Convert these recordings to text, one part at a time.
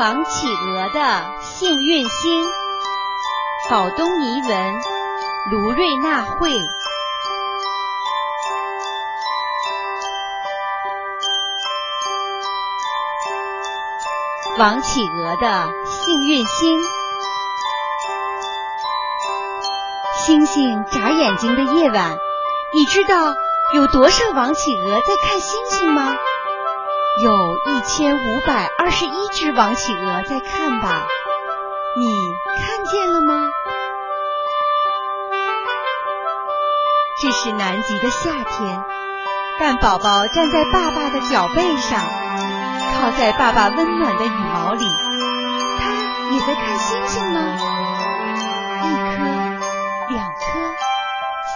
王企鹅的幸运星，宝东尼文，卢瑞娜绘。王企鹅的幸运星，星星眨眼睛的夜晚，你知道有多少王企鹅在看星星吗？有一千五百二十一只王企鹅在看吧，你看见了吗？这是南极的夏天，蛋宝宝站在爸爸的脚背上。靠在爸爸温暖的羽毛里，他也在看星星吗？一颗，两颗，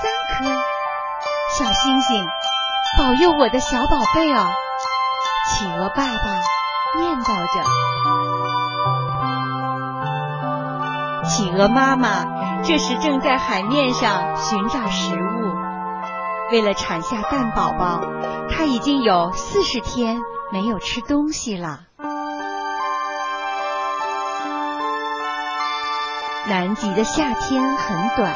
三颗，小星星，保佑我的小宝贝哦！企鹅爸爸念叨着。企鹅妈妈这时正在海面上寻找食物，为了产下蛋宝宝，它已经有四十天。没有吃东西了。南极的夏天很短，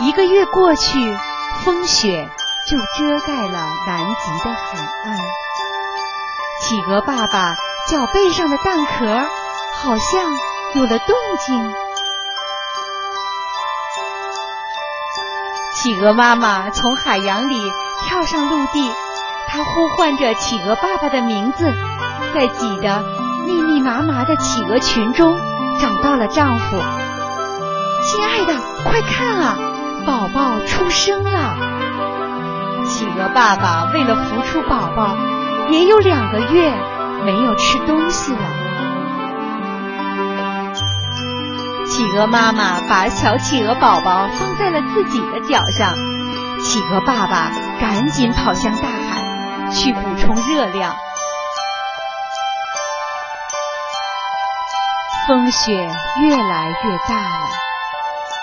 一个月过去，风雪就遮盖了南极的海岸。企鹅爸爸脚背上的蛋壳好像有了动静。企鹅妈妈从海洋里跳上陆地。她呼唤着企鹅爸爸的名字，在挤得密密麻麻的企鹅群中找到了丈夫。亲爱的，快看啊，宝宝出生了！企鹅爸爸为了孵出宝宝，也有两个月没有吃东西了。企鹅妈妈把小企鹅宝宝放在了自己的脚上，企鹅爸爸赶紧跑向大海。去补充热量。风雪越来越大了，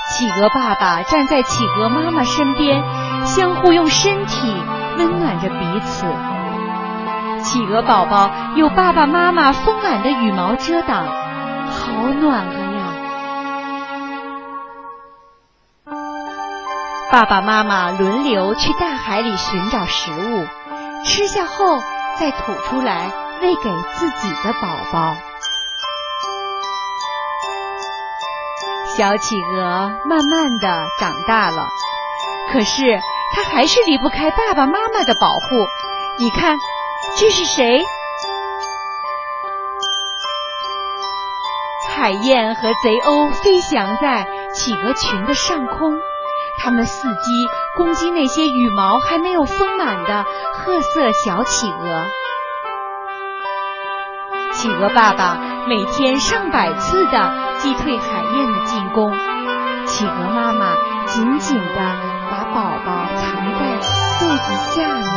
企鹅爸爸站在企鹅妈妈身边，相互用身体温暖着彼此。企鹅宝宝有爸爸妈妈丰满的羽毛遮挡，好暖和呀！爸爸妈妈轮流去大海里寻找食物。吃下后再吐出来喂给自己的宝宝。小企鹅慢慢的长大了，可是它还是离不开爸爸妈妈的保护。你看，这是谁？海燕和贼鸥飞翔在企鹅群的上空。它们伺机攻击那些羽毛还没有丰满的褐色小企鹅。企鹅爸爸每天上百次的击退海燕的进攻，企鹅妈妈紧紧的把宝宝藏在肚子下面。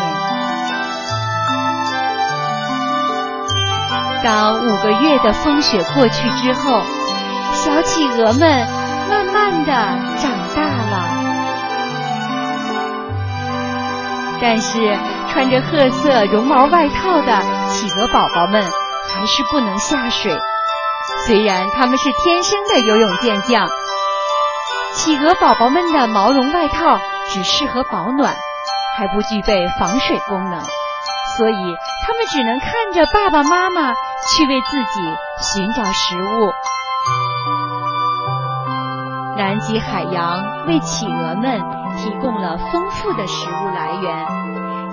当五个月的风雪过去之后，小企鹅们慢慢的长大了。但是穿着褐色绒毛外套的企鹅宝宝们还是不能下水，虽然他们是天生的游泳健将。企鹅宝宝们的毛绒外套只适合保暖，还不具备防水功能，所以他们只能看着爸爸妈妈去为自己寻找食物。南极海洋为企鹅们。提供了丰富的食物来源，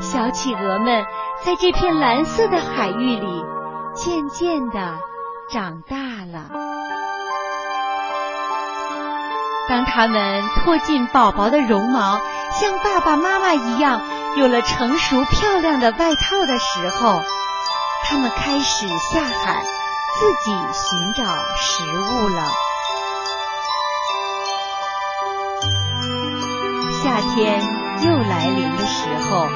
小企鹅们在这片蓝色的海域里渐渐的长大了。当它们脱尽宝宝的绒毛，像爸爸妈妈一样有了成熟漂亮的外套的时候，它们开始下海自己寻找食物了。夏天又来临的时候，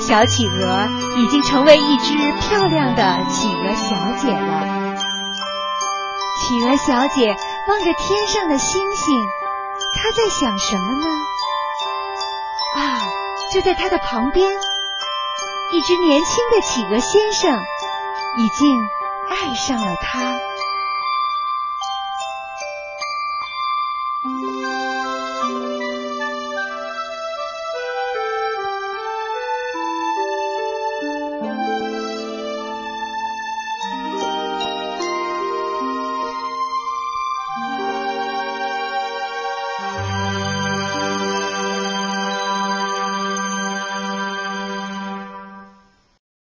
小企鹅已经成为一只漂亮的企鹅小姐了。企鹅小姐望着天上的星星，她在想什么呢？啊，就在她的旁边，一只年轻的企鹅先生已经爱上了他。